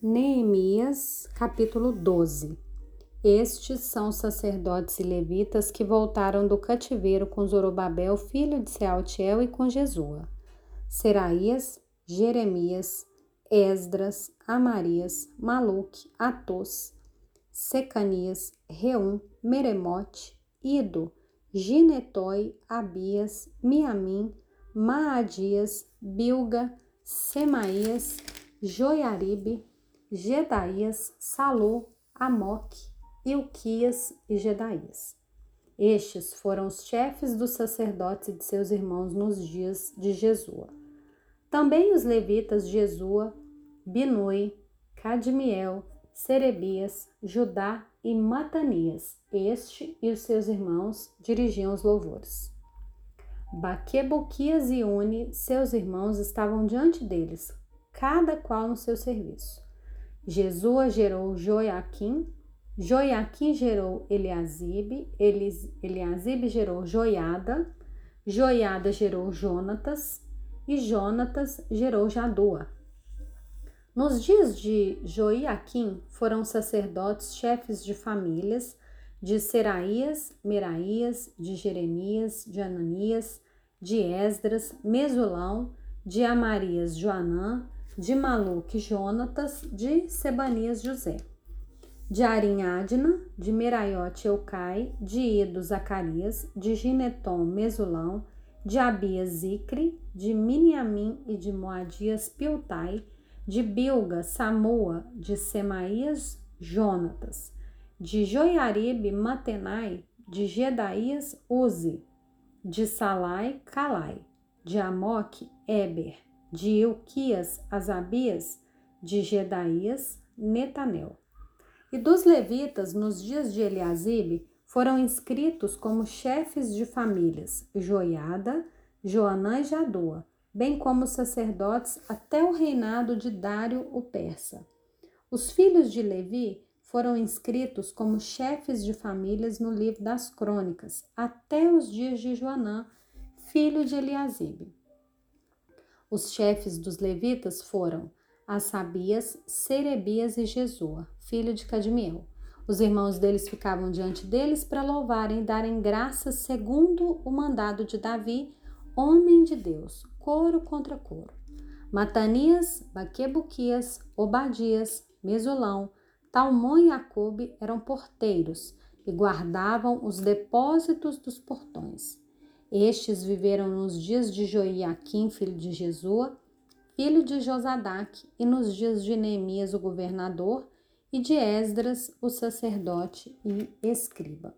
Neemias, capítulo 12. Estes são os sacerdotes e levitas que voltaram do cativeiro com Zorobabel, filho de Sealtiel, e com Jesua. Seraías, Jeremias, Esdras, Amarias, Maluque, Atos, Secanias, Reum, Meremote, Ido, Ginetói, Abias, Miamim, Maadias, Bilga, Semaías, Joiaribe, Gedaías, Salu, Amoque, Ilquias e Gedaías. Estes foram os chefes dos sacerdotes e de seus irmãos nos dias de Jesua. Também os levitas Jesua, Binui, Cadmiel, Serebias, Judá e Matanias. Este e os seus irmãos dirigiam os louvores. Baquebuquias e Uni, seus irmãos, estavam diante deles, cada qual no seu serviço. Jesua gerou Joiaquim, Joiaquim gerou Eliasibe, Eliasibe gerou Joiada, Joiada gerou Jonatas e Jonatas gerou Jadua. Nos dias de Joiaquim foram sacerdotes chefes de famílias de Seraías, Meraías, de Jeremias, de Ananias, de Esdras, Mesulão, de Amarias, Joanã, de Maluque, Jonatas, de Sebanias, José, de Arinhadna, de Meraiote, Eucai, de Ido, Zacarias, de Gineton, Mesulão, de Abias, Zicre, de Miniamim e de Moadias, Piltai, de Bilga, Samua, de Semaías, Jonatas, de Joiaribe, Matenai, de Gedaías, Uzi, de Salai, Calai, de Amoque, Eber, de Euquias, Asabias, de Gedaías, Netanel. E dos levitas, nos dias de Eliasibe, foram inscritos como chefes de famílias Joiada, Joanã e Jadua, bem como sacerdotes até o reinado de Dário o persa. Os filhos de Levi foram inscritos como chefes de famílias no livro das crônicas, até os dias de Joanã, filho de Eliasibe. Os chefes dos levitas foram Asabias, Serebias e Jesua, filho de Cadmiel. Os irmãos deles ficavam diante deles para louvarem e darem graças segundo o mandado de Davi, homem de Deus, coro contra coro. Matanias, Baquebuquias, Obadias, Mesulão, Talmon e Acube eram porteiros e guardavam os depósitos dos portões. Estes viveram nos dias de Joiaquim, filho de Jesua, filho de Josadac, e nos dias de Neemias, o governador, e de Esdras, o sacerdote e escriba.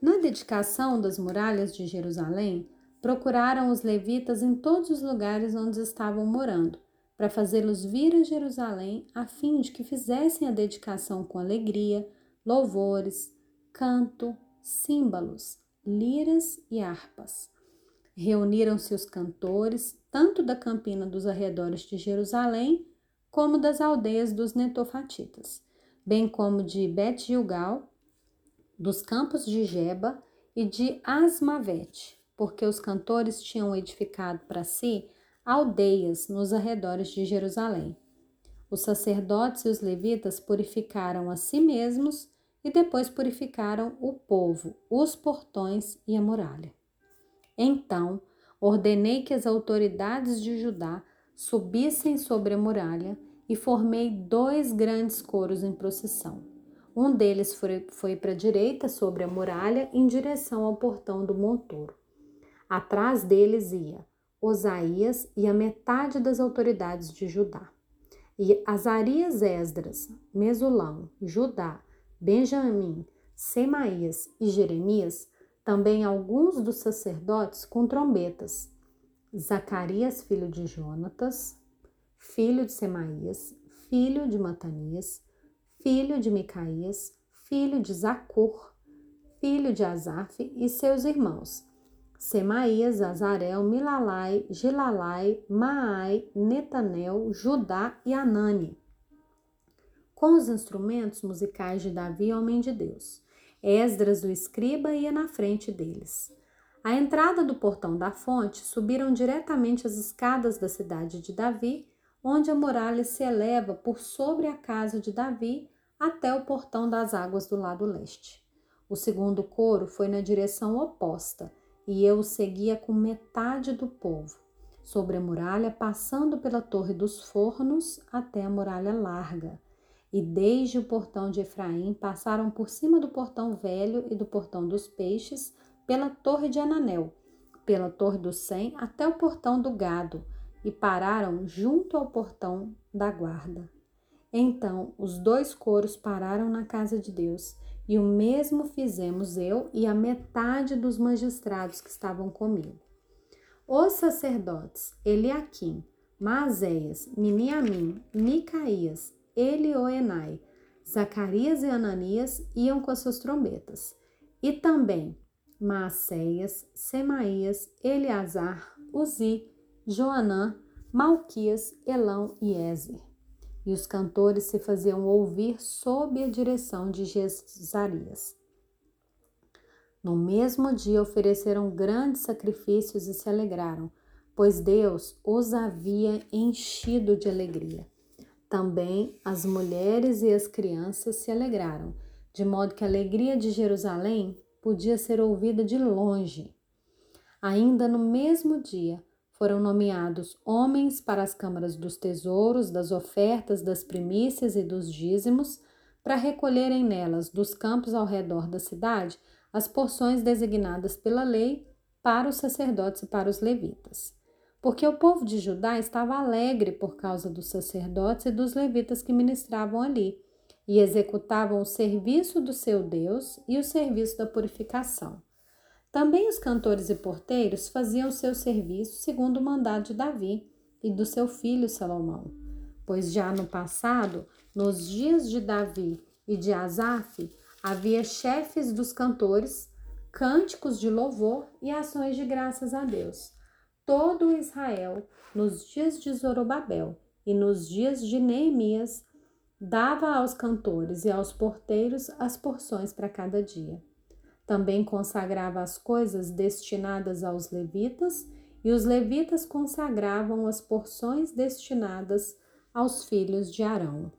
Na dedicação das muralhas de Jerusalém, procuraram os levitas em todos os lugares onde estavam morando, para fazê-los vir a Jerusalém, a fim de que fizessem a dedicação com alegria, louvores, canto, símbolos, liras e harpas. Reuniram-se os cantores, tanto da campina dos arredores de Jerusalém, como das aldeias dos netofatitas, bem como de Bet-Gilgal, dos campos de Geba e de Asmavete, porque os cantores tinham edificado para si aldeias nos arredores de Jerusalém. Os sacerdotes e os levitas purificaram a si mesmos e depois purificaram o povo, os portões e a muralha. Então ordenei que as autoridades de Judá subissem sobre a muralha e formei dois grandes coros em procissão. Um deles foi, foi para a direita sobre a muralha, em direção ao portão do monturo. Atrás deles ia Osaías e a metade das autoridades de Judá. E Azarias Esdras, Mesulão, Judá, Benjamim, Semaías e Jeremias, também alguns dos sacerdotes com trombetas. Zacarias, filho de Jonatas, filho de Semaías, filho de Matanias, filho de Micaías, filho de Zacur, filho de Asaf e seus irmãos. Semaías, Azarel, Milalai, Gilalai, Maai, Netanel, Judá e Anani com os instrumentos musicais de Davi, homem de Deus. Esdras, o escriba, ia na frente deles. À entrada do portão da fonte, subiram diretamente as escadas da cidade de Davi onde a muralha se eleva por sobre a casa de Davi até o portão das águas do lado leste. O segundo coro foi na direção oposta, e eu o seguia com metade do povo, sobre a muralha, passando pela Torre dos Fornos até a muralha larga. E desde o portão de Efraim passaram por cima do portão velho e do portão dos peixes, pela Torre de Ananel, pela Torre do Sem até o portão do gado, e pararam junto ao portão da guarda. Então os dois coros pararam na casa de Deus, e o mesmo fizemos eu e a metade dos magistrados que estavam comigo. Os sacerdotes Eliaquim, Maazéias, Miniamim, Micaías, Elioenai, Zacarias e Ananias iam com as suas trombetas, e também Maacéias, Semaías, Eleazar, Uzi, Joanã, Malquias, Elão e Ezer. E os cantores se faziam ouvir sob a direção de Jezarias. No mesmo dia ofereceram grandes sacrifícios e se alegraram, pois Deus os havia enchido de alegria. Também as mulheres e as crianças se alegraram, de modo que a alegria de Jerusalém podia ser ouvida de longe. Ainda no mesmo dia, foram nomeados homens para as câmaras dos tesouros, das ofertas, das primícias e dos dízimos, para recolherem nelas, dos campos ao redor da cidade, as porções designadas pela lei para os sacerdotes e para os levitas. Porque o povo de Judá estava alegre por causa dos sacerdotes e dos levitas que ministravam ali, e executavam o serviço do seu Deus e o serviço da purificação. Também os cantores e porteiros faziam seu serviço segundo o mandado de Davi e do seu filho Salomão, pois já no passado, nos dias de Davi e de Asaf, havia chefes dos cantores, cânticos de louvor e ações de graças a Deus. Todo Israel, nos dias de Zorobabel e nos dias de Neemias, dava aos cantores e aos porteiros as porções para cada dia. Também consagrava as coisas destinadas aos levitas, e os levitas consagravam as porções destinadas aos filhos de Arão.